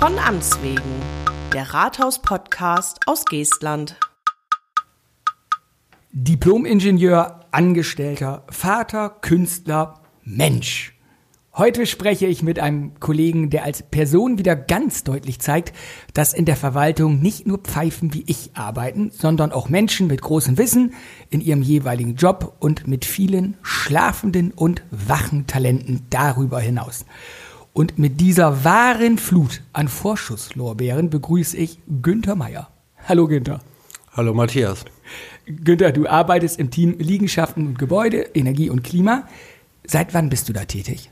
Von Amts wegen, der Rathaus-Podcast aus Geestland. Diplom-Ingenieur, Angestellter, Vater, Künstler, Mensch. Heute spreche ich mit einem Kollegen, der als Person wieder ganz deutlich zeigt, dass in der Verwaltung nicht nur Pfeifen wie ich arbeiten, sondern auch Menschen mit großem Wissen in ihrem jeweiligen Job und mit vielen schlafenden und wachen Talenten darüber hinaus. Und mit dieser wahren Flut an Vorschusslorbeeren begrüße ich Günther Meier. Hallo Günther. Hallo Matthias. Günther, du arbeitest im Team Liegenschaften und Gebäude, Energie und Klima. Seit wann bist du da tätig?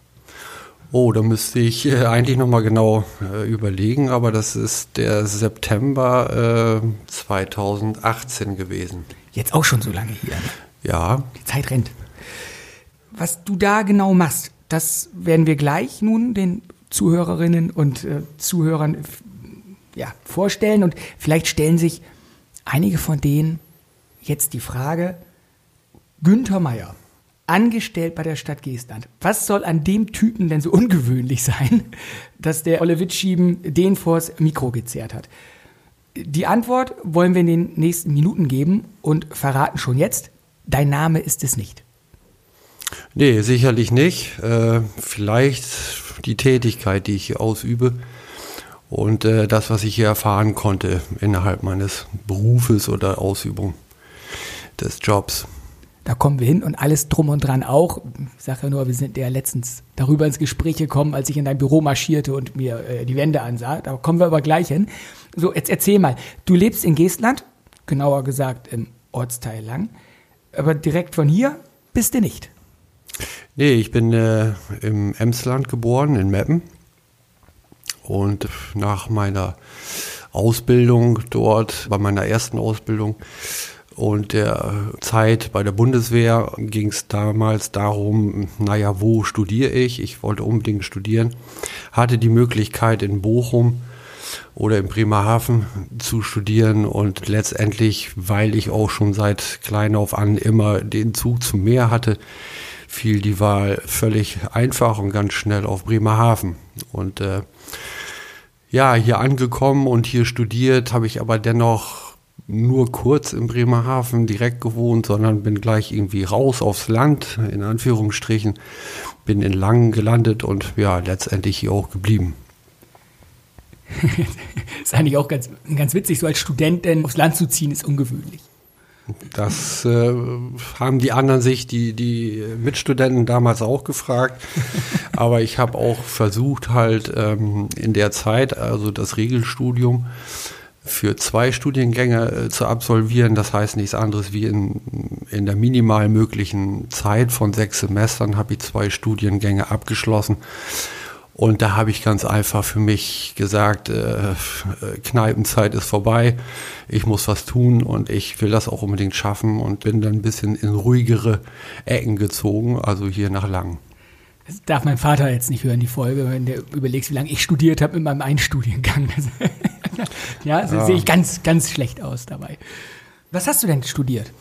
Oh, da müsste ich äh, eigentlich nochmal genau äh, überlegen, aber das ist der September äh, 2018 gewesen. Jetzt auch schon so lange hier. Ne? Ja. Die Zeit rennt. Was du da genau machst, das werden wir gleich nun den Zuhörerinnen und äh, Zuhörern ja, vorstellen und vielleicht stellen sich einige von denen jetzt die Frage, Günther Meier, angestellt bei der Stadt Geestland. Was soll an dem Typen denn so ungewöhnlich sein, dass der Olle Witschieben den vors Mikro gezerrt hat? Die Antwort wollen wir in den nächsten Minuten geben und verraten schon jetzt, dein Name ist es nicht. Nee, sicherlich nicht. Äh, vielleicht die Tätigkeit, die ich hier ausübe und äh, das, was ich hier erfahren konnte innerhalb meines Berufes oder Ausübung des Jobs. Da kommen wir hin und alles drum und dran auch. Ich sage ja nur, wir sind ja letztens darüber ins Gespräch gekommen, als ich in dein Büro marschierte und mir äh, die Wände ansah. Da kommen wir aber gleich hin. So, jetzt erzähl mal. Du lebst in Geestland, genauer gesagt im Ortsteil Lang, aber direkt von hier bist du nicht. Nee, ich bin äh, im Emsland geboren, in Meppen. Und nach meiner Ausbildung dort, bei meiner ersten Ausbildung und der Zeit bei der Bundeswehr ging es damals darum, naja, wo studiere ich? Ich wollte unbedingt studieren, hatte die Möglichkeit in Bochum oder in Bremerhaven zu studieren und letztendlich, weil ich auch schon seit klein auf an immer den Zug zum Meer hatte, fiel die Wahl völlig einfach und ganz schnell auf Bremerhaven. Und äh, ja, hier angekommen und hier studiert, habe ich aber dennoch nur kurz in Bremerhaven direkt gewohnt, sondern bin gleich irgendwie raus aufs Land, in Anführungsstrichen, bin in Langen gelandet und ja, letztendlich hier auch geblieben. ist eigentlich auch ganz, ganz witzig, so als Student denn aufs Land zu ziehen, ist ungewöhnlich. Das äh, haben die anderen sich, die, die Mitstudenten damals auch gefragt. Aber ich habe auch versucht, halt ähm, in der Zeit, also das Regelstudium, für zwei Studiengänge äh, zu absolvieren. Das heißt nichts anderes wie in, in der minimal möglichen Zeit von sechs Semestern habe ich zwei Studiengänge abgeschlossen. Und da habe ich ganz einfach für mich gesagt, äh, Kneipenzeit ist vorbei, ich muss was tun und ich will das auch unbedingt schaffen und bin dann ein bisschen in ruhigere Ecken gezogen, also hier nach Langen. Das darf mein Vater jetzt nicht hören, die Folge, wenn der überlegst, wie lange ich studiert habe mit meinem Einstudiengang. ja, so ja. sehe ich ganz, ganz schlecht aus dabei. Was hast du denn studiert?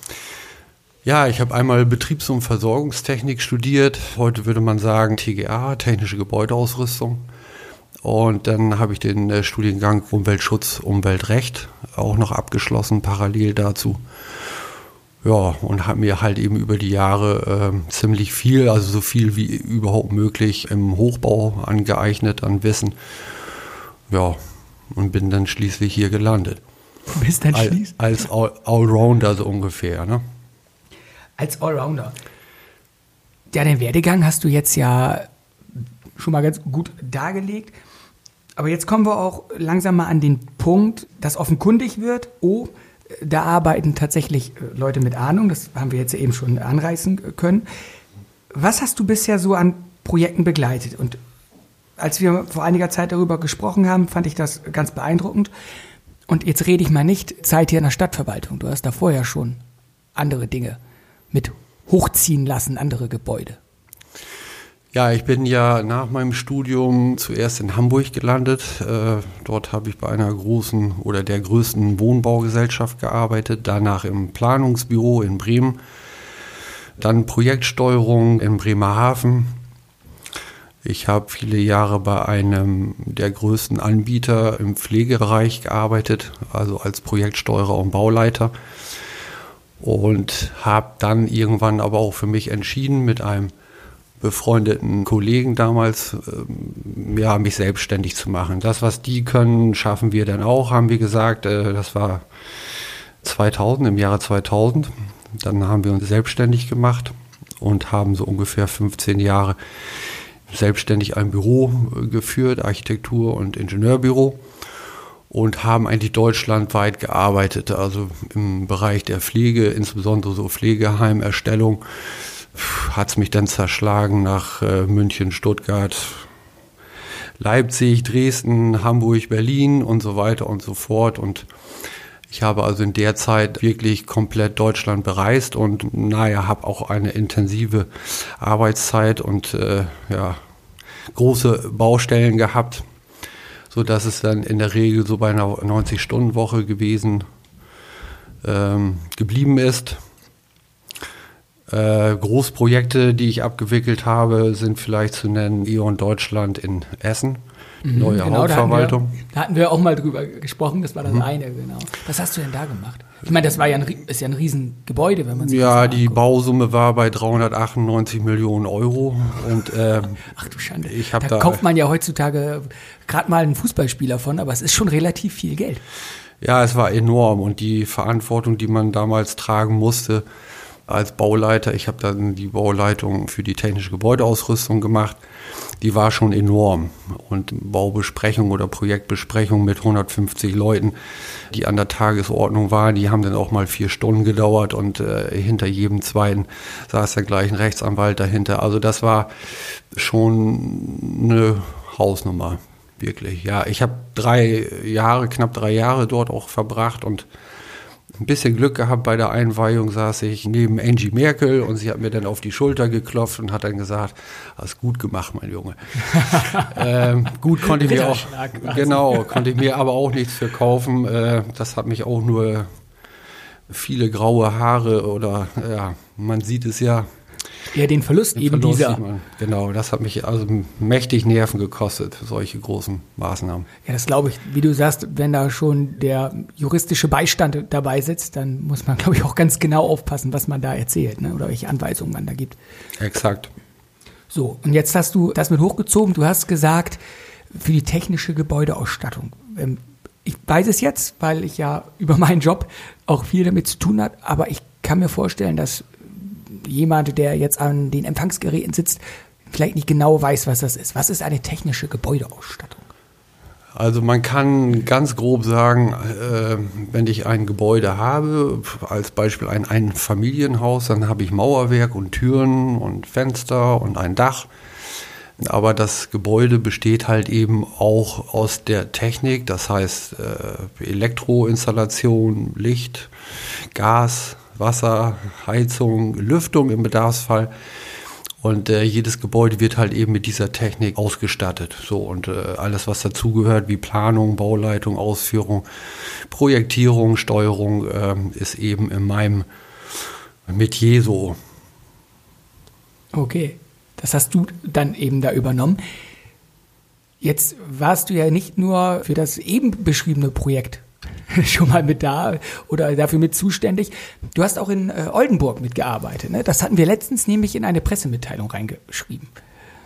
Ja, ich habe einmal Betriebs- und Versorgungstechnik studiert. Heute würde man sagen TGA, technische Gebäudeausrüstung. Und dann habe ich den äh, Studiengang Umweltschutz, Umweltrecht auch noch abgeschlossen, parallel dazu. Ja, und habe mir halt eben über die Jahre äh, ziemlich viel, also so viel wie überhaupt möglich im Hochbau angeeignet an Wissen. Ja, und bin dann schließlich hier gelandet. Bist dann schließlich? Als Allrounder so ungefähr, ne? Als Allrounder. Ja, den Werdegang hast du jetzt ja schon mal ganz gut dargelegt. Aber jetzt kommen wir auch langsam mal an den Punkt, dass offenkundig wird, oh, da arbeiten tatsächlich äh, Leute mit Ahnung, das haben wir jetzt eben schon anreißen können. Was hast du bisher so an Projekten begleitet? Und als wir vor einiger Zeit darüber gesprochen haben, fand ich das ganz beeindruckend. Und jetzt rede ich mal nicht Zeit hier in der Stadtverwaltung. Du hast da vorher schon andere Dinge mit hochziehen lassen, andere Gebäude? Ja, ich bin ja nach meinem Studium zuerst in Hamburg gelandet. Äh, dort habe ich bei einer großen oder der größten Wohnbaugesellschaft gearbeitet, danach im Planungsbüro in Bremen, dann Projektsteuerung in Bremerhaven. Ich habe viele Jahre bei einem der größten Anbieter im Pflegebereich gearbeitet, also als Projektsteuerer und Bauleiter. Und habe dann irgendwann aber auch für mich entschieden, mit einem befreundeten Kollegen damals, äh, ja, mich selbstständig zu machen. Das, was die können, schaffen wir dann auch, haben wir gesagt. Äh, das war 2000, im Jahre 2000. Dann haben wir uns selbstständig gemacht und haben so ungefähr 15 Jahre selbstständig ein Büro äh, geführt, Architektur- und Ingenieurbüro und haben eigentlich deutschlandweit gearbeitet, also im Bereich der Pflege, insbesondere so Pflegeheimerstellung hat es mich dann zerschlagen nach äh, München, Stuttgart, Leipzig, Dresden, Hamburg, Berlin und so weiter und so fort. Und ich habe also in der Zeit wirklich komplett Deutschland bereist und naja, habe auch eine intensive Arbeitszeit und äh, ja, große Baustellen gehabt, so dass es dann in der Regel so bei einer 90-Stunden-Woche gewesen ähm, geblieben ist. Äh, Großprojekte, die ich abgewickelt habe, sind vielleicht zu nennen E.ON Deutschland in Essen, mhm, neue genau, Hauptverwaltung. Da hatten, wir, da hatten wir auch mal drüber gesprochen, das war das mhm. eine, genau. Was hast du denn da gemacht? Ich meine, das war ja ein, ist ja ein Riesengebäude, wenn man sich Ja, die Bausumme war bei 398 Millionen Euro. Und, äh, Ach du Schande. Ich da, da kauft man ja heutzutage gerade mal einen Fußballspieler von, aber es ist schon relativ viel Geld. Ja, es war enorm und die Verantwortung, die man damals tragen musste, als Bauleiter. Ich habe dann die Bauleitung für die technische Gebäudeausrüstung gemacht. Die war schon enorm. Und Baubesprechung oder Projektbesprechung mit 150 Leuten, die an der Tagesordnung waren, die haben dann auch mal vier Stunden gedauert und äh, hinter jedem zweiten saß dann gleich ein Rechtsanwalt dahinter. Also das war schon eine Hausnummer, wirklich. Ja, ich habe drei Jahre, knapp drei Jahre dort auch verbracht und ein bisschen Glück gehabt bei der Einweihung, saß ich neben Angie Merkel und sie hat mir dann auf die Schulter geklopft und hat dann gesagt, hast gut gemacht, mein Junge. ähm, gut konnte ich mir auch, genau, konnte ich mir aber auch nichts verkaufen. Äh, das hat mich auch nur viele graue Haare oder ja, man sieht es ja, ja, den Verlust den eben Verlust dieser. Genau, das hat mich also mächtig Nerven gekostet, solche großen Maßnahmen. Ja, das glaube ich. Wie du sagst, wenn da schon der juristische Beistand dabei sitzt, dann muss man, glaube ich, auch ganz genau aufpassen, was man da erzählt ne? oder welche Anweisungen man da gibt. Exakt. So, und jetzt hast du das mit hochgezogen. Du hast gesagt, für die technische Gebäudeausstattung. Ähm, ich weiß es jetzt, weil ich ja über meinen Job auch viel damit zu tun habe, aber ich kann mir vorstellen, dass jemand, der jetzt an den Empfangsgeräten sitzt, vielleicht nicht genau weiß, was das ist. Was ist eine technische Gebäudeausstattung? Also man kann ganz grob sagen, äh, wenn ich ein Gebäude habe, als Beispiel ein Einfamilienhaus, dann habe ich Mauerwerk und Türen und Fenster und ein Dach. Aber das Gebäude besteht halt eben auch aus der Technik, das heißt äh, Elektroinstallation, Licht, Gas, Wasser, Heizung, Lüftung im Bedarfsfall. Und äh, jedes Gebäude wird halt eben mit dieser Technik ausgestattet. So und äh, alles, was dazugehört, wie Planung, Bauleitung, Ausführung, Projektierung, Steuerung, äh, ist eben in meinem Metier so. Okay, das hast du dann eben da übernommen. Jetzt warst du ja nicht nur für das eben beschriebene Projekt schon mal mit da oder dafür mit zuständig. Du hast auch in äh, Oldenburg mitgearbeitet. Ne? Das hatten wir letztens nämlich in eine Pressemitteilung reingeschrieben.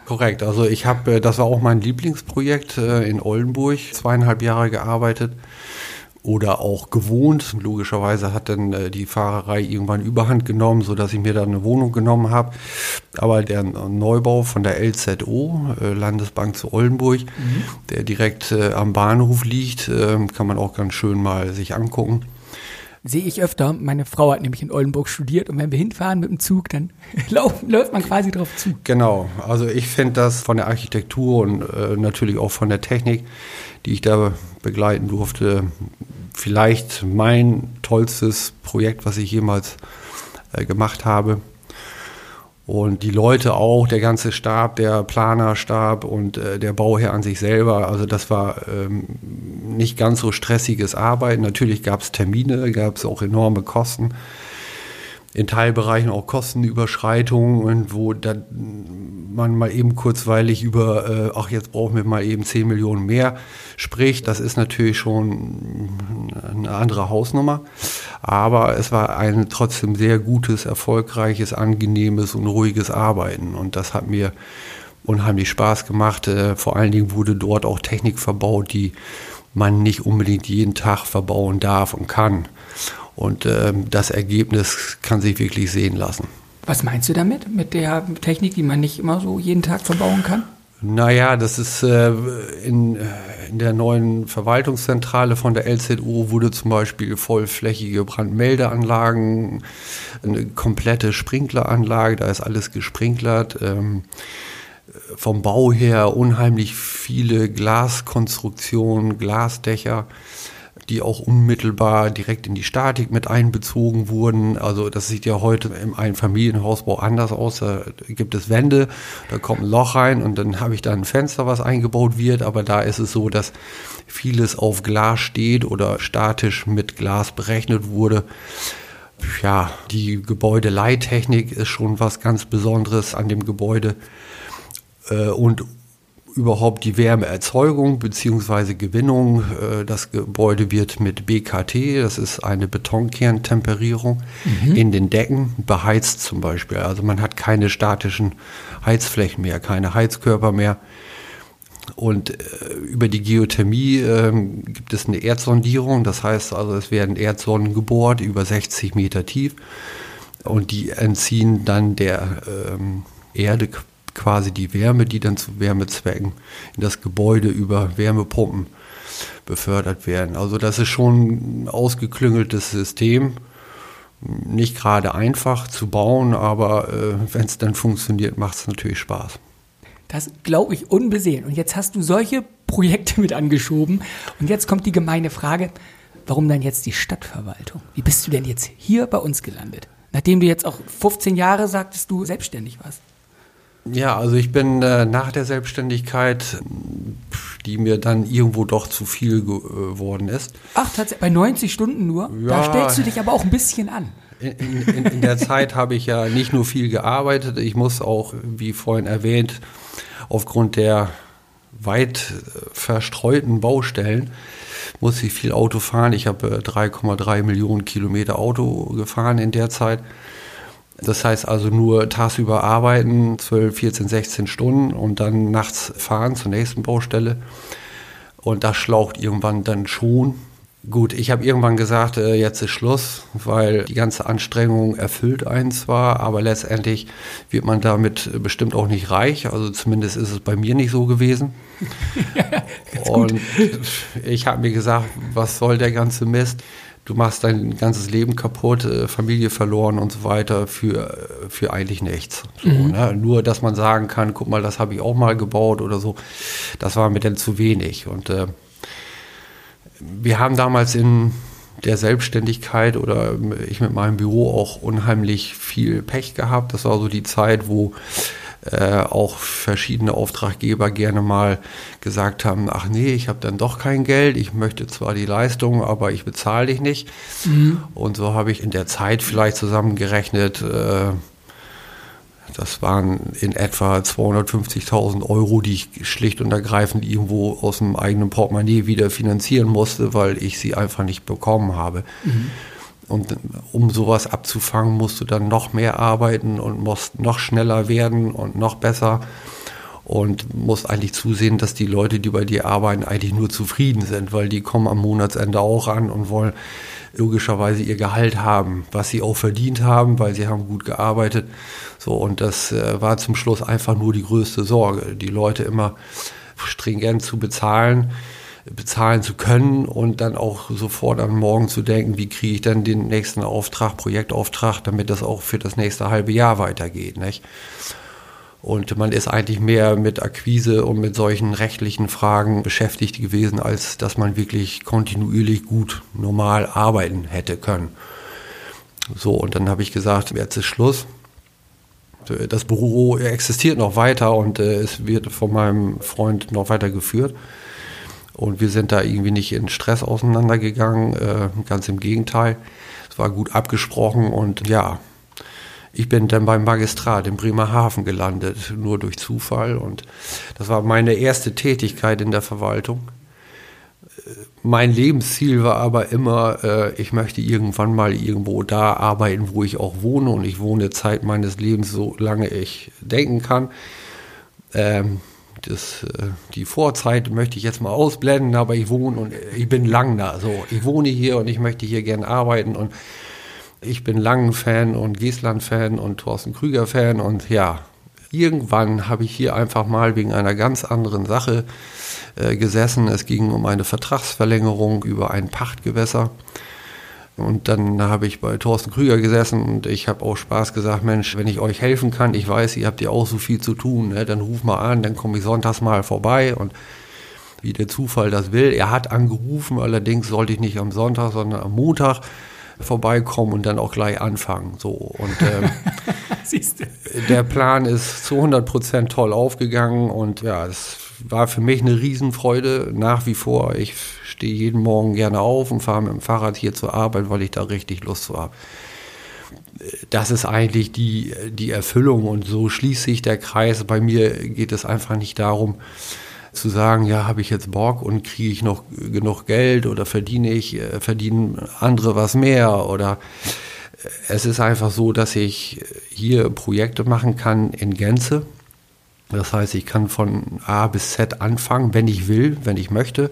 Korrekt. Also ich habe, äh, das war auch mein Lieblingsprojekt äh, in Oldenburg, zweieinhalb Jahre gearbeitet oder auch gewohnt. Logischerweise hat dann äh, die Fahrerei irgendwann überhand genommen, sodass ich mir dann eine Wohnung genommen habe. Aber der Neubau von der LZO, äh, Landesbank zu Oldenburg, mhm. der direkt äh, am Bahnhof liegt, äh, kann man auch ganz schön mal sich angucken. Sehe ich öfter. Meine Frau hat nämlich in Oldenburg studiert und wenn wir hinfahren mit dem Zug, dann läuft man quasi drauf zu. Genau. Also ich finde das von der Architektur und äh, natürlich auch von der Technik die ich da begleiten durfte. Vielleicht mein tollstes Projekt, was ich jemals äh, gemacht habe. Und die Leute auch, der ganze Stab, der Planerstab und äh, der Bauherr an sich selber. Also das war ähm, nicht ganz so stressiges Arbeiten. Natürlich gab es Termine, gab es auch enorme Kosten. In Teilbereichen auch Kostenüberschreitungen und wo dann man mal eben kurzweilig über, äh, ach jetzt brauchen wir mal eben 10 Millionen mehr spricht. Das ist natürlich schon eine andere Hausnummer. Aber es war ein trotzdem sehr gutes, erfolgreiches, angenehmes und ruhiges Arbeiten. Und das hat mir unheimlich Spaß gemacht. Äh, vor allen Dingen wurde dort auch Technik verbaut, die man nicht unbedingt jeden Tag verbauen darf und kann. Und ähm, das Ergebnis kann sich wirklich sehen lassen. Was meinst du damit, mit der Technik, die man nicht immer so jeden Tag verbauen kann? Naja, das ist äh, in, äh, in der neuen Verwaltungszentrale von der LZO wurde zum Beispiel vollflächige Brandmeldeanlagen, eine komplette Sprinkleranlage, da ist alles gesprinklert. Ähm, vom Bau her unheimlich viele Glaskonstruktionen, Glasdächer die auch unmittelbar direkt in die Statik mit einbezogen wurden. Also das sieht ja heute im Einfamilienhausbau anders aus. Da gibt es Wände, da kommt ein Loch rein und dann habe ich da ein Fenster, was eingebaut wird. Aber da ist es so, dass vieles auf Glas steht oder statisch mit Glas berechnet wurde. Ja, die Gebäudeleittechnik ist schon was ganz Besonderes an dem Gebäude. Äh, und überhaupt die Wärmeerzeugung bzw. Gewinnung. Äh, das Gebäude wird mit BKT, das ist eine Betonkerntemperierung, mhm. in den Decken beheizt zum Beispiel. Also man hat keine statischen Heizflächen mehr, keine Heizkörper mehr. Und äh, über die Geothermie äh, gibt es eine Erdsondierung, das heißt also, es werden Erdsonnen gebohrt über 60 Meter tief und die entziehen dann der ähm, Erde quasi die Wärme, die dann zu Wärmezwecken in das Gebäude über Wärmepumpen befördert werden. Also das ist schon ein ausgeklüngeltes System. Nicht gerade einfach zu bauen, aber äh, wenn es dann funktioniert, macht es natürlich Spaß. Das glaube ich unbesehen. Und jetzt hast du solche Projekte mit angeschoben. Und jetzt kommt die gemeine Frage, warum dann jetzt die Stadtverwaltung? Wie bist du denn jetzt hier bei uns gelandet? Nachdem du jetzt auch 15 Jahre sagtest, du selbstständig warst. Ja, also ich bin äh, nach der Selbstständigkeit, die mir dann irgendwo doch zu viel geworden ist. Ach, tatsächlich, bei 90 Stunden nur? Ja, da stellst du dich aber auch ein bisschen an. In, in, in der Zeit habe ich ja nicht nur viel gearbeitet, ich muss auch, wie vorhin erwähnt, aufgrund der weit verstreuten Baustellen muss ich viel Auto fahren. Ich habe 3,3 äh, Millionen Kilometer Auto gefahren in der Zeit. Das heißt also nur tagsüber arbeiten, 12, 14, 16 Stunden und dann nachts fahren zur nächsten Baustelle. Und das schlaucht irgendwann dann schon. Gut, ich habe irgendwann gesagt, äh, jetzt ist Schluss, weil die ganze Anstrengung erfüllt einen zwar, aber letztendlich wird man damit bestimmt auch nicht reich. Also zumindest ist es bei mir nicht so gewesen. ja, und ich habe mir gesagt, was soll der ganze Mist? Du machst dein ganzes Leben kaputt, äh, Familie verloren und so weiter für, für eigentlich nichts. So, mhm. ne? Nur, dass man sagen kann, guck mal, das habe ich auch mal gebaut oder so, das war mir dann zu wenig. Und äh, wir haben damals in der Selbstständigkeit oder ich mit meinem Büro auch unheimlich viel Pech gehabt. Das war so die Zeit, wo äh, auch verschiedene Auftraggeber gerne mal gesagt haben, ach nee, ich habe dann doch kein Geld, ich möchte zwar die Leistung, aber ich bezahle dich nicht. Mhm. Und so habe ich in der Zeit vielleicht zusammengerechnet, äh, das waren in etwa 250.000 Euro, die ich schlicht und ergreifend irgendwo aus dem eigenen Portemonnaie wieder finanzieren musste, weil ich sie einfach nicht bekommen habe. Mhm. Und um sowas abzufangen, musst du dann noch mehr arbeiten und musst noch schneller werden und noch besser und musst eigentlich zusehen, dass die Leute, die bei dir arbeiten, eigentlich nur zufrieden sind, weil die kommen am Monatsende auch an und wollen logischerweise ihr Gehalt haben, was sie auch verdient haben, weil sie haben gut gearbeitet. So und das äh, war zum Schluss einfach nur die größte Sorge, die Leute immer stringent zu bezahlen bezahlen zu können und dann auch sofort am Morgen zu denken, wie kriege ich dann den nächsten Auftrag, Projektauftrag, damit das auch für das nächste halbe Jahr weitergeht. Nicht? Und man ist eigentlich mehr mit Akquise und mit solchen rechtlichen Fragen beschäftigt gewesen, als dass man wirklich kontinuierlich gut normal arbeiten hätte können. So, und dann habe ich gesagt, jetzt ist Schluss. Das Büro existiert noch weiter und äh, es wird von meinem Freund noch weiter geführt. Und wir sind da irgendwie nicht in Stress auseinandergegangen, äh, ganz im Gegenteil. Es war gut abgesprochen und ja, Ich bin dann beim Magistrat in Bremerhaven gelandet, nur durch Zufall. Und das war meine erste Tätigkeit in der Verwaltung. Mein Lebensziel war aber immer, äh, ich möchte irgendwann mal irgendwo da arbeiten, wo ich auch wohne. Und ich wohne Zeit meines Lebens so lange ich denken kann. Ähm, das, äh, die Vorzeit möchte ich jetzt mal ausblenden, aber ich wohne und ich bin lang da. So, ich wohne hier und ich möchte hier gern arbeiten und ich bin Langen-Fan und Giesland-Fan und Thorsten Krüger-Fan und ja, irgendwann habe ich hier einfach mal wegen einer ganz anderen Sache äh, gesessen. Es ging um eine Vertragsverlängerung über ein Pachtgewässer. Und dann habe ich bei Thorsten Krüger gesessen und ich habe auch Spaß gesagt, Mensch, wenn ich euch helfen kann, ich weiß, ihr habt ja auch so viel zu tun, ne, dann ruf mal an, dann komme ich sonntags mal vorbei und wie der Zufall das will. Er hat angerufen, allerdings sollte ich nicht am Sonntag, sondern am Montag vorbeikommen und dann auch gleich anfangen. So und ähm, der Plan ist zu 100 Prozent toll aufgegangen und ja, es war für mich eine Riesenfreude nach wie vor. Ich stehe jeden Morgen gerne auf und fahre mit dem Fahrrad hier zur Arbeit, weil ich da richtig Lust zu habe. Das ist eigentlich die, die Erfüllung und so schließt sich der Kreis. Bei mir geht es einfach nicht darum, zu sagen, ja, habe ich jetzt Bock und kriege ich noch genug Geld oder verdiene ich, äh, verdienen andere was mehr oder äh, es ist einfach so, dass ich hier Projekte machen kann in Gänze. Das heißt, ich kann von A bis Z anfangen, wenn ich will, wenn ich möchte.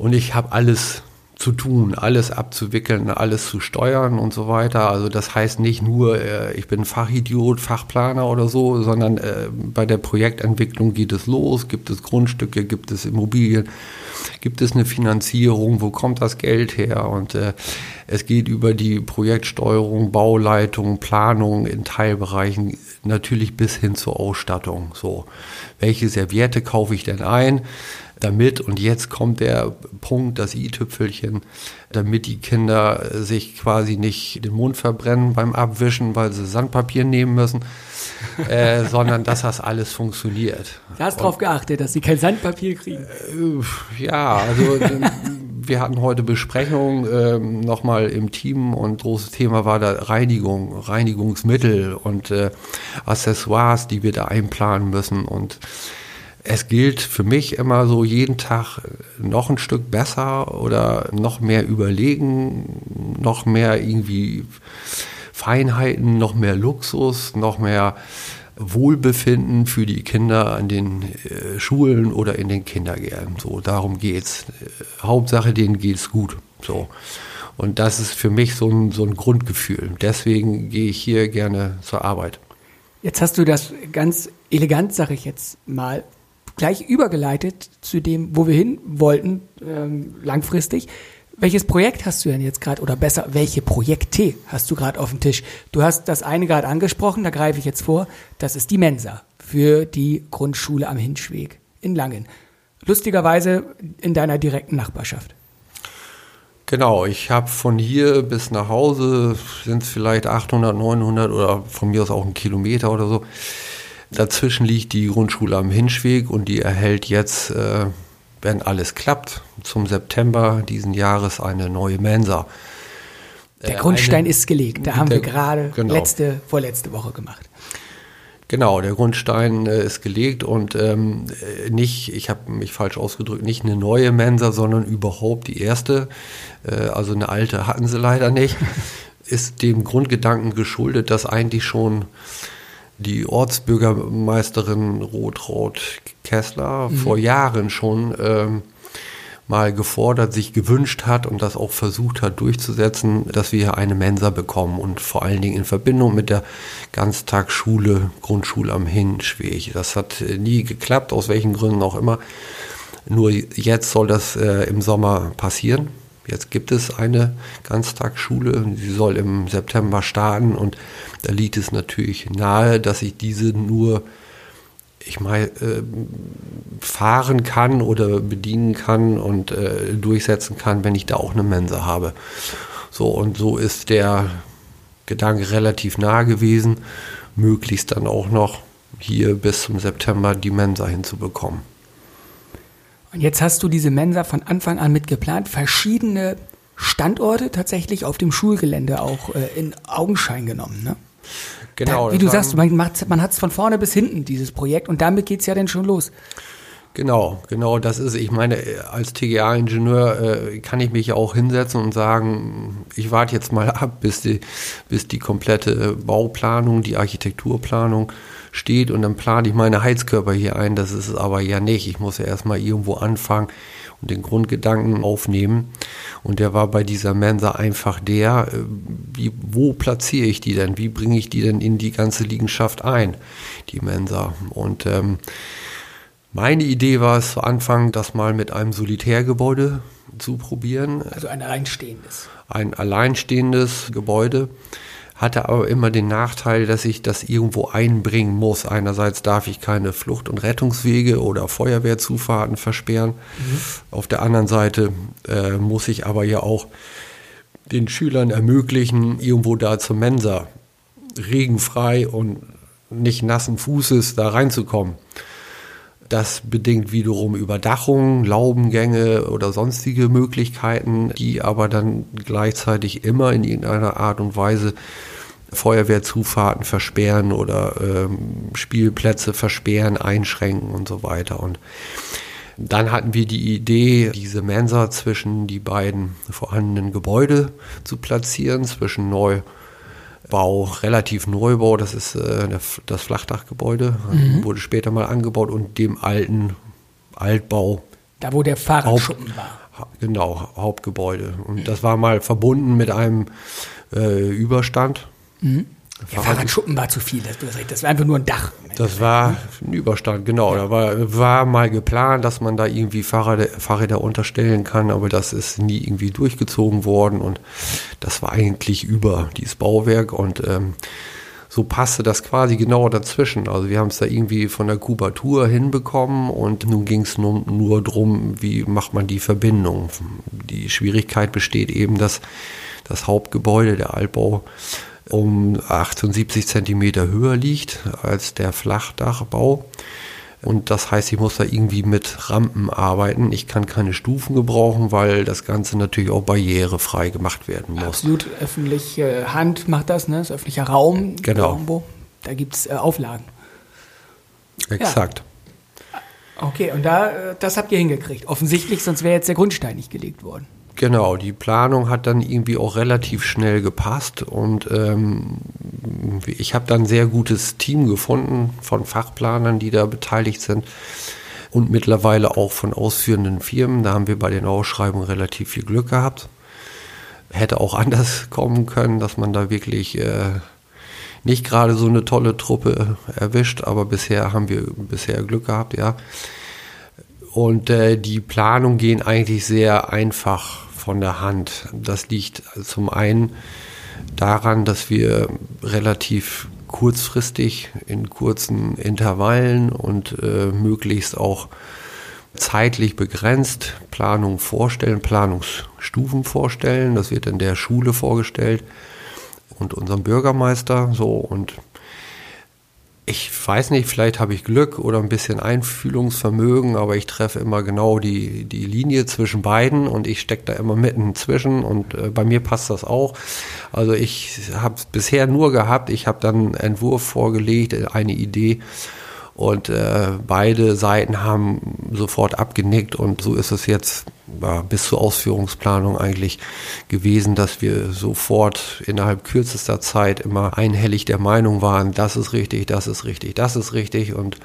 Und ich habe alles zu tun, alles abzuwickeln, alles zu steuern und so weiter. Also das heißt nicht nur, äh, ich bin Fachidiot, Fachplaner oder so, sondern äh, bei der Projektentwicklung geht es los, gibt es Grundstücke, gibt es Immobilien, gibt es eine Finanzierung, wo kommt das Geld her und äh, es geht über die Projektsteuerung, Bauleitung, Planung in Teilbereichen natürlich bis hin zur Ausstattung. So, welche Serviette kaufe ich denn ein? Damit, und jetzt kommt der Punkt, das i-Tüpfelchen, damit die Kinder sich quasi nicht den Mund verbrennen beim Abwischen, weil sie Sandpapier nehmen müssen, äh, sondern dass das alles funktioniert. Du hast darauf geachtet, dass sie kein Sandpapier kriegen. Äh, ja, also wir hatten heute Besprechung äh, nochmal im Team und großes Thema war da Reinigung, Reinigungsmittel und äh, Accessoires, die wir da einplanen müssen und es gilt für mich immer so jeden Tag noch ein Stück besser oder noch mehr überlegen, noch mehr irgendwie Feinheiten, noch mehr Luxus, noch mehr Wohlbefinden für die Kinder an den äh, Schulen oder in den Kindergärten. So, darum geht's. Äh, Hauptsache, denen geht's gut. So. Und das ist für mich so ein, so ein Grundgefühl. Deswegen gehe ich hier gerne zur Arbeit. Jetzt hast du das ganz elegant, sage ich jetzt mal, gleich übergeleitet zu dem, wo wir hin wollten, ähm, langfristig. Welches Projekt hast du denn jetzt gerade, oder besser, welche Projekte hast du gerade auf dem Tisch? Du hast das eine gerade angesprochen, da greife ich jetzt vor, das ist die Mensa für die Grundschule am Hinschweg in Langen. Lustigerweise in deiner direkten Nachbarschaft. Genau, ich habe von hier bis nach Hause sind es vielleicht 800, 900 oder von mir aus auch ein Kilometer oder so Dazwischen liegt die Grundschule am Hinschweg und die erhält jetzt, äh, wenn alles klappt, zum September diesen Jahres eine neue Mensa. Der äh, Grundstein eine, ist gelegt. Da haben der, wir gerade genau. letzte, vorletzte Woche gemacht. Genau, der Grundstein äh, ist gelegt und ähm, nicht, ich habe mich falsch ausgedrückt, nicht eine neue Mensa, sondern überhaupt die erste. Äh, also eine alte hatten sie leider nicht. ist dem Grundgedanken geschuldet, dass eigentlich schon die Ortsbürgermeisterin Rotraud Kessler mhm. vor Jahren schon ähm, mal gefordert, sich gewünscht hat und das auch versucht hat durchzusetzen, dass wir hier eine Mensa bekommen und vor allen Dingen in Verbindung mit der Ganztagsschule, Grundschule am Hinschweg. Das hat äh, nie geklappt, aus welchen Gründen auch immer. Nur jetzt soll das äh, im Sommer passieren. Jetzt gibt es eine Ganztagsschule, sie soll im September starten und da liegt es natürlich nahe, dass ich diese nur, ich meine, äh, fahren kann oder bedienen kann und äh, durchsetzen kann, wenn ich da auch eine Mensa habe. So, und so ist der Gedanke relativ nah gewesen, möglichst dann auch noch hier bis zum September die Mensa hinzubekommen. Und jetzt hast du diese Mensa von Anfang an mitgeplant, verschiedene Standorte tatsächlich auf dem Schulgelände auch äh, in Augenschein genommen. Ne? Genau. Da, wie du sagst, man, macht- man hat es von vorne bis hinten, dieses Projekt, und damit geht's ja dann schon los. Genau, genau, das ist, ich meine, als TGA-Ingenieur äh, kann ich mich ja auch hinsetzen und sagen, ich warte jetzt mal ab, bis die, bis die komplette Bauplanung, die Architekturplanung steht und dann plane ich meine Heizkörper hier ein. Das ist es aber ja nicht. Ich muss ja erstmal irgendwo anfangen und den Grundgedanken aufnehmen. Und der war bei dieser Mensa einfach der, äh, wie, wo platziere ich die denn? Wie bringe ich die denn in die ganze Liegenschaft ein, die Mensa? Und ähm, meine Idee war es zu Anfang, das mal mit einem Solitärgebäude zu probieren. Also ein alleinstehendes. Ein alleinstehendes Gebäude, hatte aber immer den Nachteil, dass ich das irgendwo einbringen muss. Einerseits darf ich keine Flucht- und Rettungswege oder Feuerwehrzufahrten versperren. Auf der anderen Seite äh, muss ich aber ja auch den Schülern ermöglichen, irgendwo da zur Mensa regenfrei und nicht nassen Fußes da reinzukommen. Das bedingt wiederum Überdachung, Laubengänge oder sonstige Möglichkeiten, die aber dann gleichzeitig immer in irgendeiner Art und Weise Feuerwehrzufahrten versperren oder ähm, Spielplätze versperren, einschränken und so weiter. Und dann hatten wir die Idee, diese Mensa zwischen die beiden vorhandenen Gebäude zu platzieren, zwischen Neubau, relativ Neubau, das ist äh, der, das Flachdachgebäude, wurde später mal angebaut, und dem alten Altbau, Da, wo der Fahrradschuppen war. Genau, Hauptgebäude. Und das war mal verbunden mit einem äh, Überstand. Der Fahrradschuppen war zu viel, das, das war einfach nur ein Dach. Das war ein Überstand, genau. Da war, war mal geplant, dass man da irgendwie Fahrräder, Fahrräder unterstellen kann, aber das ist nie irgendwie durchgezogen worden und das war eigentlich über dieses Bauwerk und ähm, so passte das quasi genau dazwischen. Also wir haben es da irgendwie von der Kubatur hinbekommen und nun ging es nur, nur drum, wie macht man die Verbindung. Die Schwierigkeit besteht eben, dass das Hauptgebäude, der Altbau, um 78 Zentimeter höher liegt als der Flachdachbau. Und das heißt, ich muss da irgendwie mit Rampen arbeiten. Ich kann keine Stufen gebrauchen, weil das Ganze natürlich auch barrierefrei gemacht werden muss. Absolut öffentliche Hand macht das, ne? Das ist öffentlicher Raum. Genau. Irgendwo. Da gibt es äh, Auflagen. Exakt. Okay, und da, äh, das habt ihr hingekriegt. Offensichtlich, sonst wäre jetzt der Grundstein nicht gelegt worden. Genau, die Planung hat dann irgendwie auch relativ schnell gepasst und ähm, ich habe dann ein sehr gutes Team gefunden von Fachplanern, die da beteiligt sind und mittlerweile auch von ausführenden Firmen. Da haben wir bei den Ausschreibungen relativ viel Glück gehabt. Hätte auch anders kommen können, dass man da wirklich äh, nicht gerade so eine tolle Truppe erwischt, aber bisher haben wir bisher Glück gehabt, ja. Und äh, die Planungen gehen eigentlich sehr einfach von der Hand. Das liegt zum einen daran, dass wir relativ kurzfristig in kurzen Intervallen und äh, möglichst auch zeitlich begrenzt Planung vorstellen, Planungsstufen vorstellen. Das wird in der Schule vorgestellt und unserem Bürgermeister so und ich weiß nicht, vielleicht habe ich Glück oder ein bisschen Einfühlungsvermögen, aber ich treffe immer genau die, die Linie zwischen beiden und ich stecke da immer mitten zwischen und äh, bei mir passt das auch. Also ich habe es bisher nur gehabt, ich habe dann einen Entwurf vorgelegt, eine Idee und äh, beide Seiten haben sofort abgenickt und so ist es jetzt ja, bis zur Ausführungsplanung eigentlich gewesen, dass wir sofort innerhalb kürzester Zeit immer einhellig der Meinung waren, das ist richtig, das ist richtig, das ist richtig und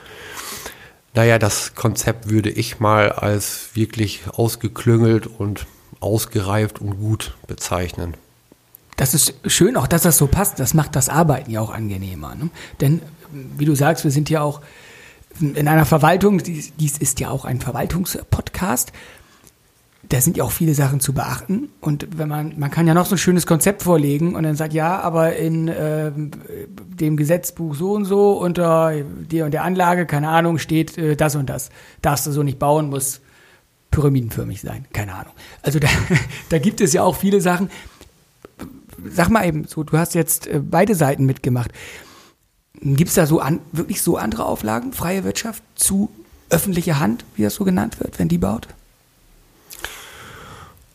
naja, das Konzept würde ich mal als wirklich ausgeklüngelt und ausgereift und gut bezeichnen. Das ist schön, auch dass das so passt. Das macht das Arbeiten ja auch angenehmer. Ne? Denn, wie du sagst, wir sind ja auch in einer Verwaltung, dies, dies ist ja auch ein Verwaltungspodcast. Da sind ja auch viele Sachen zu beachten. Und wenn man, man kann ja noch so ein schönes Konzept vorlegen und dann sagt, ja, aber in äh, dem Gesetzbuch so und so unter der und der Anlage, keine Ahnung, steht äh, das und das. Darfst du so nicht bauen, muss pyramidenförmig sein. Keine Ahnung. Also da, da gibt es ja auch viele Sachen. Sag mal eben, so, du hast jetzt äh, beide Seiten mitgemacht. Gibt es da so an, wirklich so andere Auflagen, freie Wirtschaft zu öffentlicher Hand, wie das so genannt wird, wenn die baut?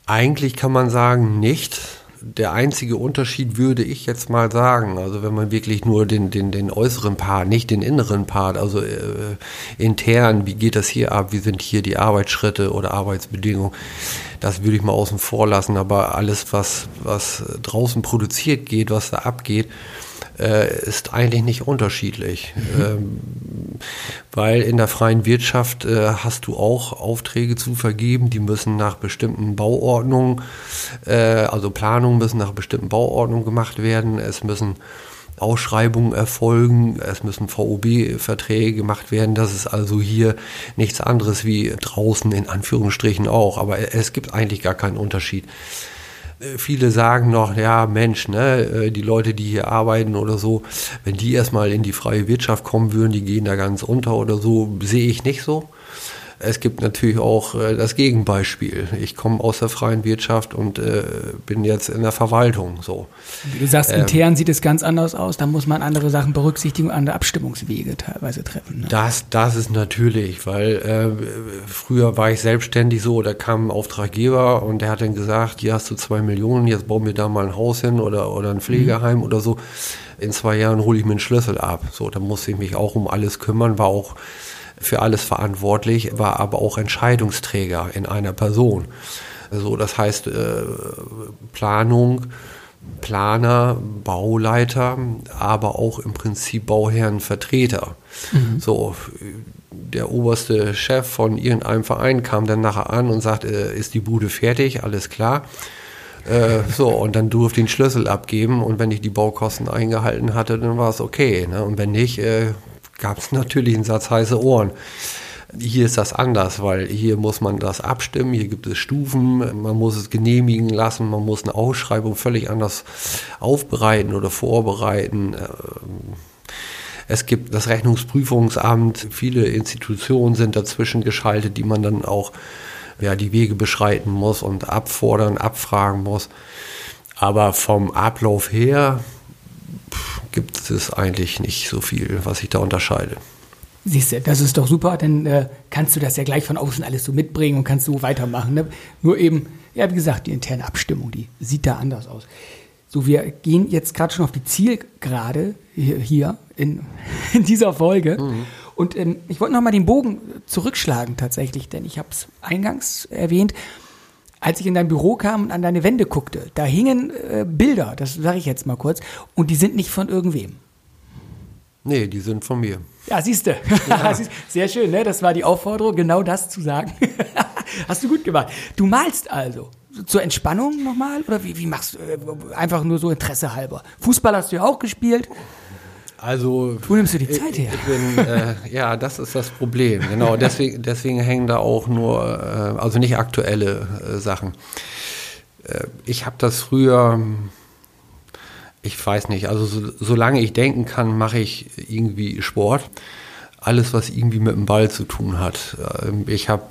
Eigentlich kann man sagen, nicht. Der einzige Unterschied würde ich jetzt mal sagen, also wenn man wirklich nur den, den, den äußeren Part, nicht den inneren Part, also äh, intern, wie geht das hier ab, wie sind hier die Arbeitsschritte oder Arbeitsbedingungen, das würde ich mal außen vor lassen, aber alles, was, was draußen produziert geht, was da abgeht, äh, ist eigentlich nicht unterschiedlich. Mhm. Ähm, weil in der freien Wirtschaft äh, hast du auch Aufträge zu vergeben, die müssen nach bestimmten Bauordnungen, äh, also Planungen müssen nach bestimmten Bauordnungen gemacht werden. Es müssen Ausschreibungen erfolgen, es müssen VOB-Verträge gemacht werden. Das ist also hier nichts anderes wie draußen in Anführungsstrichen auch. Aber es gibt eigentlich gar keinen Unterschied. Äh, viele sagen noch, ja Mensch, ne, äh, die Leute, die hier arbeiten oder so, wenn die erstmal in die freie Wirtschaft kommen würden, die gehen da ganz unter oder so, sehe ich nicht so. Es gibt natürlich auch äh, das Gegenbeispiel. Ich komme aus der freien Wirtschaft und äh, bin jetzt in der Verwaltung. So. Du sagst, ähm, intern sieht es ganz anders aus. Da muss man andere Sachen berücksichtigen, andere Abstimmungswege teilweise treffen. Ne? Das, das ist natürlich, weil äh, früher war ich selbstständig so, da kam ein Auftraggeber und der hat dann gesagt, hier hast du zwei Millionen, jetzt bauen wir da mal ein Haus hin oder, oder ein Pflegeheim mhm. oder so. In zwei Jahren hole ich mir einen Schlüssel ab. So, da musste ich mich auch um alles kümmern, war auch für alles verantwortlich, war aber auch Entscheidungsträger in einer Person. Also das heißt äh, Planung, Planer, Bauleiter, aber auch im Prinzip Bauherrenvertreter. Mhm. So, der oberste Chef von irgendeinem Verein kam dann nachher an und sagte, äh, ist die Bude fertig, alles klar. Äh, so, und dann durfte ich den Schlüssel abgeben und wenn ich die Baukosten eingehalten hatte, dann war es okay. Ne? Und wenn nicht, äh, gab es natürlich einen Satz heiße Ohren. Hier ist das anders, weil hier muss man das abstimmen, hier gibt es Stufen, man muss es genehmigen lassen, man muss eine Ausschreibung völlig anders aufbereiten oder vorbereiten. Ähm, es gibt das Rechnungsprüfungsamt, viele Institutionen sind dazwischen geschaltet, die man dann auch ja, die Wege beschreiten muss und abfordern, abfragen muss. Aber vom Ablauf her gibt es eigentlich nicht so viel, was ich da unterscheide. Siehst du, das ist doch super, dann äh, kannst du das ja gleich von außen alles so mitbringen und kannst so weitermachen. Ne? Nur eben, ja, wie gesagt, die interne Abstimmung, die sieht da anders aus. So, wir gehen jetzt gerade schon auf die Zielgerade hier, hier in, in, dieser Folge. Mhm. Und ähm, ich wollte nochmal den Bogen zurückschlagen tatsächlich, denn ich habe es eingangs erwähnt als ich in dein Büro kam und an deine Wände guckte, da hingen äh, Bilder, das sage ich jetzt mal kurz, und die sind nicht von irgendwem. Nee, die sind von mir. Ja, siehst du. Ja. Sehr schön, ne? Das war die Aufforderung, genau das zu sagen. Hast du gut gemacht. Du malst also. Zur Entspannung nochmal? Oder wie, wie machst du? Äh, einfach nur so Interesse halber. Fußball hast du ja auch gespielt. Also, wo nimmst du die Zeit her? Bin, äh, ja, das ist das Problem. Genau, deswegen, deswegen hängen da auch nur, äh, also nicht aktuelle äh, Sachen. Äh, ich habe das früher, ich weiß nicht, also so, solange ich denken kann, mache ich irgendwie Sport. Alles, was irgendwie mit dem Ball zu tun hat. Ähm, ich habe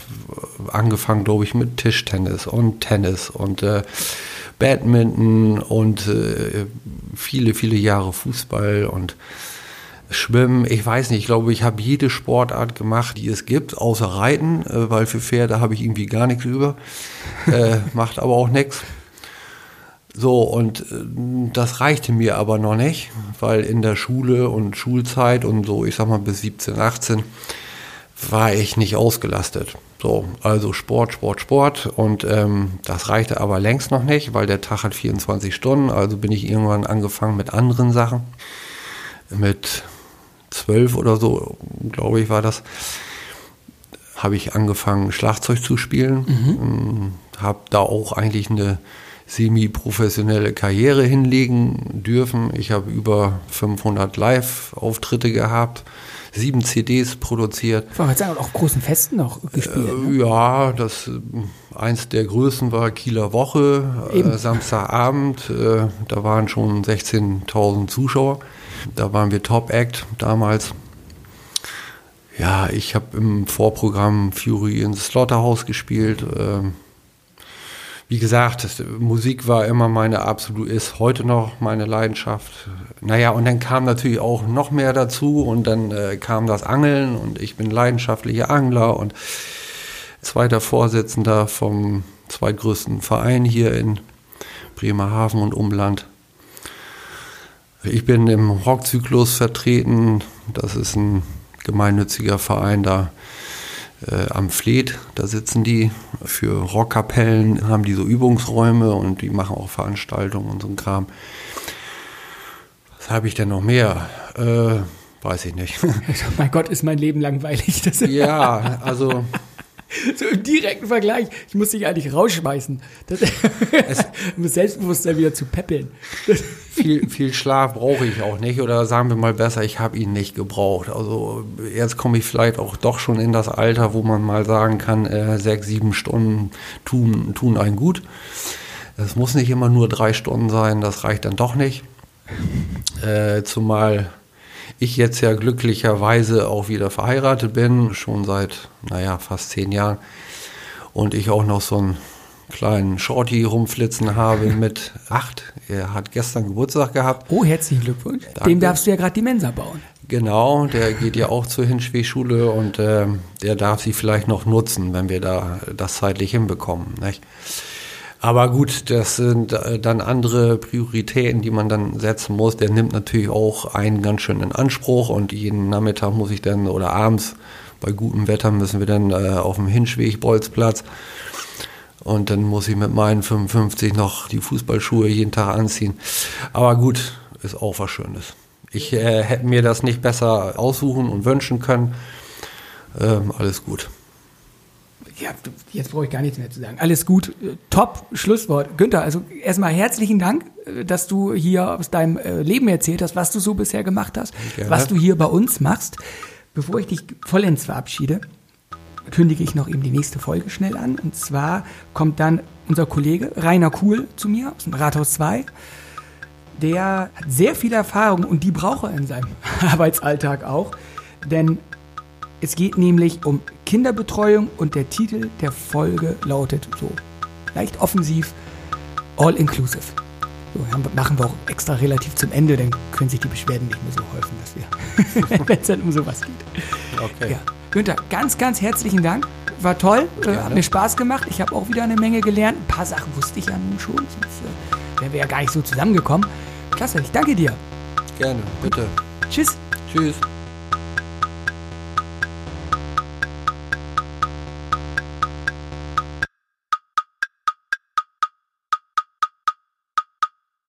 angefangen, glaube ich, mit Tischtennis und Tennis und äh, Badminton und äh, viele, viele Jahre Fußball und Schwimmen. Ich weiß nicht, ich glaube, ich habe jede Sportart gemacht, die es gibt, außer Reiten, äh, weil für Pferde habe ich irgendwie gar nichts über. Äh, macht aber auch nichts. So, und äh, das reichte mir aber noch nicht, weil in der Schule und Schulzeit und so, ich sag mal bis 17, 18, war ich nicht ausgelastet. So, also Sport, Sport, Sport. Und ähm, das reichte aber längst noch nicht, weil der Tag hat 24 Stunden. Also bin ich irgendwann angefangen mit anderen Sachen. Mit zwölf oder so, glaube ich, war das, habe ich angefangen, Schlagzeug zu spielen. Mhm. Ähm, habe da auch eigentlich eine semi-professionelle Karriere hinlegen dürfen. Ich habe über 500 Live-Auftritte gehabt sieben CDs produziert. Ich wollte sagen, auch großen Festen noch gespielt. Äh, ne? Ja, das äh, eins der größten war Kieler Woche, äh, Samstagabend. Äh, da waren schon 16.000 Zuschauer. Da waren wir Top Act damals. Ja, ich habe im Vorprogramm Fury ins Slaughterhouse gespielt. Äh, wie gesagt, das, Musik war immer meine absolut, ist heute noch meine Leidenschaft. Naja, und dann kam natürlich auch noch mehr dazu und dann äh, kam das Angeln und ich bin leidenschaftlicher Angler und zweiter Vorsitzender vom zweitgrößten Verein hier in Bremerhaven und Umland. Ich bin im Rockzyklus vertreten. Das ist ein gemeinnütziger Verein da äh, am Fleet. Da sitzen die für Rockkapellen, haben die so Übungsräume und die machen auch Veranstaltungen und so ein Kram. Was habe ich denn noch mehr? Äh, weiß ich nicht. mein Gott, ist mein Leben langweilig. Das ja, also so im direkten Vergleich. Ich muss dich eigentlich rausschmeißen. Das, um das Selbstbewusstsein wieder zu peppeln. Viel, viel Schlaf brauche ich auch nicht. Oder sagen wir mal besser, ich habe ihn nicht gebraucht. Also jetzt komme ich vielleicht auch doch schon in das Alter, wo man mal sagen kann, äh, sechs, sieben Stunden tun, tun einen gut. Es muss nicht immer nur drei Stunden sein, das reicht dann doch nicht. Äh, zumal ich jetzt ja glücklicherweise auch wieder verheiratet bin, schon seit, naja, fast zehn Jahren. Und ich auch noch so einen kleinen Shorty rumflitzen habe mit acht. Er hat gestern Geburtstag gehabt. Oh, herzlichen Glückwunsch. Danke. Dem darfst du ja gerade die Mensa bauen. Genau, der geht ja auch zur Hinschwegschule und äh, der darf sie vielleicht noch nutzen, wenn wir da das zeitlich hinbekommen. Nicht? Aber gut, das sind äh, dann andere Prioritäten, die man dann setzen muss. Der nimmt natürlich auch einen ganz schön in Anspruch und jeden Nachmittag muss ich dann oder abends bei gutem Wetter müssen wir dann äh, auf dem Hinschweg-Bolzplatz. Und dann muss ich mit meinen 55 noch die Fußballschuhe jeden Tag anziehen. Aber gut, ist auch was Schönes. Ich äh, hätte mir das nicht besser aussuchen und wünschen können. Ähm, alles gut ja, jetzt brauche ich gar nichts mehr zu sagen. Alles gut, top, Schlusswort. Günther, also erstmal herzlichen Dank, äh, dass du hier aus deinem äh, Leben erzählt hast, was du so bisher gemacht hast, Gerne. was du hier bei uns machst. Bevor ich dich vollends verabschiede, kündige ich noch eben die nächste Folge schnell an. Und zwar kommt dann unser Kollege Rainer Kuhl zu mir aus dem Rathaus 2. Der hat sehr viel Erfahrung und die braucht er in seinem Arbeitsalltag auch. Denn es geht nämlich um Kinderbetreuung und der Titel der Folge lautet so leicht offensiv All Inclusive. So, machen wir auch extra relativ zum Ende, dann können sich die Beschwerden nicht mehr so häufen, dass wir, wenn es dann um sowas geht. Okay. Ja. Günther, ganz, ganz herzlichen Dank. War toll, äh, hat mir Spaß gemacht. Ich habe auch wieder eine Menge gelernt. Ein paar Sachen wusste ich ja nun schon, sonst äh, wären wir ja gar nicht so zusammengekommen. Klasse, ich danke dir. Gerne, bitte. Tschüss. Tschüss.